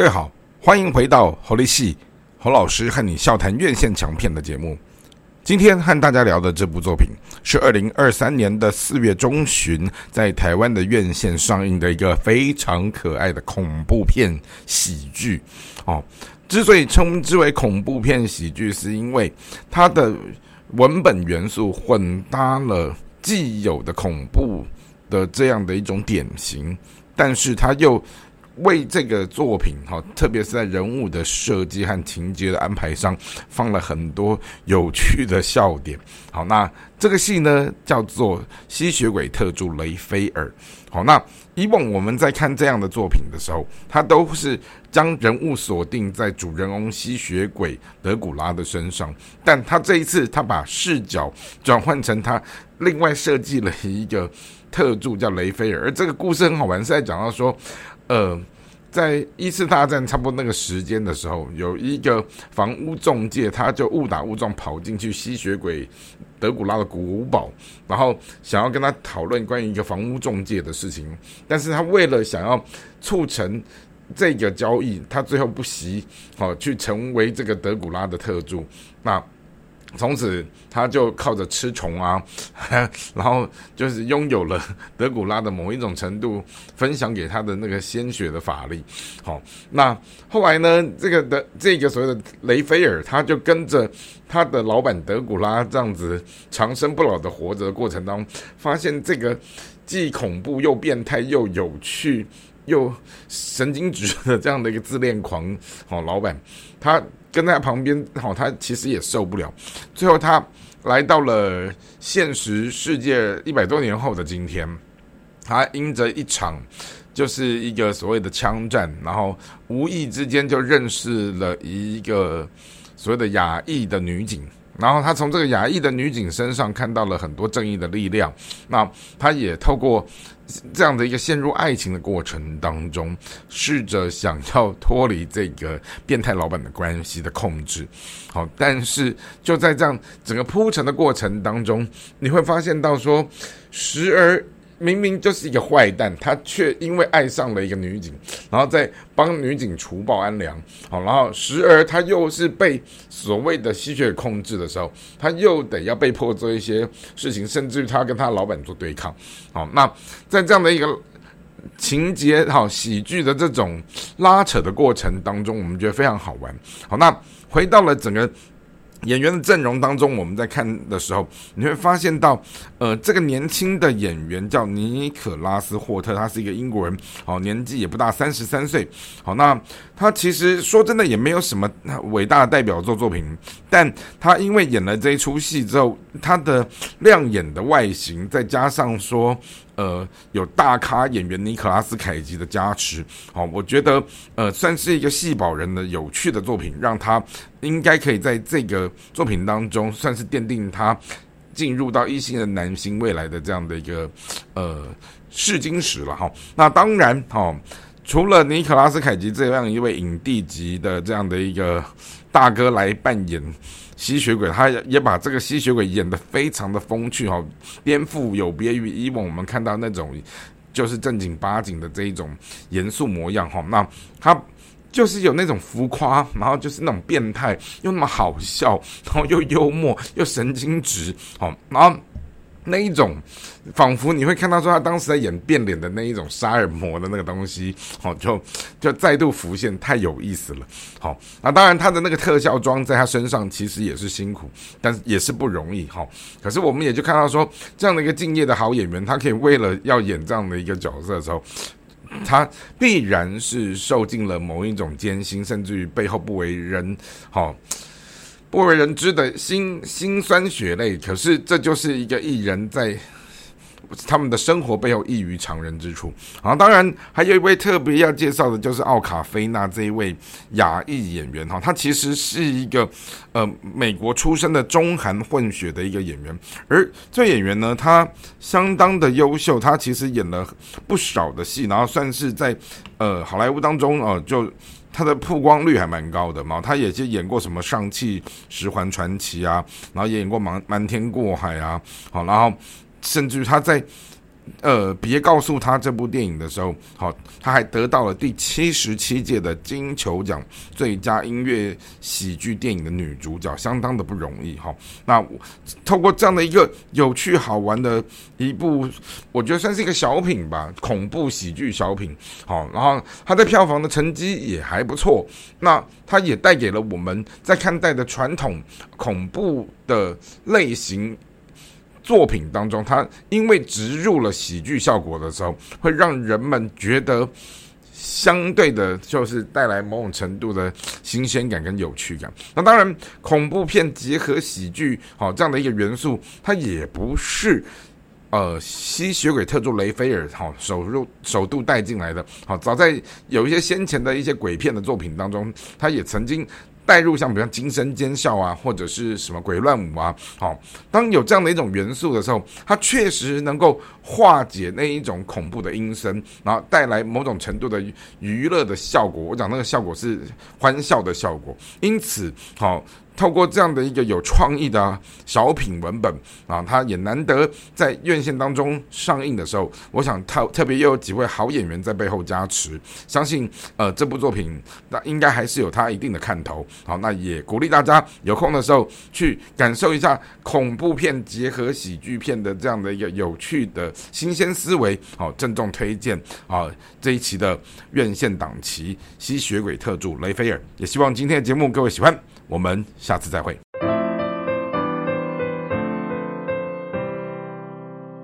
各位好，欢迎回到侯立戏侯老师和你笑谈院线强片的节目。今天和大家聊的这部作品是二零二三年的四月中旬在台湾的院线上映的一个非常可爱的恐怖片喜剧。哦，之所以称之为恐怖片喜剧，是因为它的文本元素混搭了既有的恐怖的这样的一种典型，但是它又。为这个作品哈，特别是在人物的设计和情节的安排上，放了很多有趣的笑点。好，那这个戏呢叫做《吸血鬼特助雷菲尔》。好，那以往我们在看这样的作品的时候，他都是将人物锁定在主人翁吸血鬼德古拉的身上，但他这一次他把视角转换成他另外设计了一个特助叫雷菲尔，而这个故事很好玩，是在讲到说。呃，在一次大战差不多那个时间的时候，有一个房屋中介，他就误打误撞跑进去吸血鬼德古拉的古堡，然后想要跟他讨论关于一个房屋中介的事情。但是他为了想要促成这个交易，他最后不惜哦去成为这个德古拉的特助。那从此，他就靠着吃虫啊，然后就是拥有了德古拉的某一种程度，分享给他的那个鲜血的法力。好，那后来呢，这个的这个所谓的雷菲尔，他就跟着他的老板德古拉这样子长生不老的活着的过程当中，发现这个既恐怖又变态又有趣又神经质的这样的一个自恋狂，好老板，他。跟在旁边，好，他其实也受不了。最后，他来到了现实世界一百多年后的今天，他因着一场就是一个所谓的枪战，然后无意之间就认识了一个所谓的亚裔的女警。然后他从这个亚裔的女警身上看到了很多正义的力量。那他也透过这样的一个陷入爱情的过程当中，试着想要脱离这个变态老板的关系的控制。好，但是就在这样整个铺陈的过程当中，你会发现到说，时而。明明就是一个坏蛋，他却因为爱上了一个女警，然后再帮女警除暴安良，好，然后时而他又是被所谓的吸血控制的时候，他又得要被迫做一些事情，甚至于他跟他老板做对抗，好，那在这样的一个情节好喜剧的这种拉扯的过程当中，我们觉得非常好玩，好，那回到了整个。演员的阵容当中，我们在看的时候，你会发现到，呃，这个年轻的演员叫尼可拉斯霍特，他是一个英国人，好，年纪也不大，三十三岁，好，那他其实说真的也没有什么伟大的代表作作品，但他因为演了这一出戏之后，他的亮眼的外形，再加上说。呃，有大咖演员尼可拉斯凯奇的加持，好，我觉得呃算是一个戏宝人的有趣的作品，让他应该可以在这个作品当中算是奠定他进入到一星的男星未来的这样的一个呃试金石了哈。那当然哈，除了尼可拉斯凯奇这样一位影帝级的这样的一个大哥来扮演。吸血鬼，他也把这个吸血鬼演得非常的风趣哈，颠覆有别于以往我们看到那种就是正经八经的这一种严肃模样哈。那他就是有那种浮夸，然后就是那种变态，又那么好笑，然后又幽默又神经质，好，然后。那一种，仿佛你会看到说他当时在演变脸的那一种杀人魔的那个东西，好，就就再度浮现，太有意思了。好，那当然他的那个特效妆在他身上其实也是辛苦，但是也是不容易。哈，可是我们也就看到说，这样的一个敬业的好演员，他可以为了要演这样的一个角色的时候，他必然是受尽了某一种艰辛，甚至于背后不为人好。不为人知的辛辛酸血泪，可是这就是一个艺人在他们的生活背后异于常人之处。好，当然还有一位特别要介绍的，就是奥卡菲娜这一位亚裔演员哈，他其实是一个呃美国出生的中韩混血的一个演员，而这演员呢，他相当的优秀，他其实演了不少的戏，然后算是在呃好莱坞当中哦就。他的曝光率还蛮高的嘛，他也就演过什么《上汽十环传奇》啊，然后也演过《瞒瞒天过海》啊，好，然后甚至于他在呃，别告诉他这部电影的时候，好，他还得到了第七十七届的金球奖最佳音乐喜剧电影的女主角，相当的不容易哈。那透过这样的一个有趣好玩的一部，我觉得算是一个小品吧，恐怖喜剧小品，好，然后它在票房的成绩也还不错，那它也带给了我们在看待的传统恐怖的类型。作品当中，它因为植入了喜剧效果的时候，会让人们觉得相对的，就是带来某种程度的新鲜感跟有趣感。那当然，恐怖片结合喜剧，好这样的一个元素，它也不是呃吸血鬼特助雷菲尔好首入首度带进来的。好，早在有一些先前的一些鬼片的作品当中，他也曾经。带入像比如惊声尖笑啊，或者是什么鬼乱舞啊，好，当有这样的一种元素的时候，它确实能够化解那一种恐怖的阴森，然后带来某种程度的娱乐的效果。我讲那个效果是欢笑的效果，因此，好。透过这样的一个有创意的小品文本啊，它也难得在院线当中上映的时候，我想特特别又有几位好演员在背后加持，相信呃这部作品那应该还是有它一定的看头。好，那也鼓励大家有空的时候去感受一下恐怖片结合喜剧片的这样的一个有趣的新鲜思维。好，郑重推荐啊这一期的院线档期《吸血鬼特助雷菲尔》，也希望今天的节目各位喜欢。我们下次再会。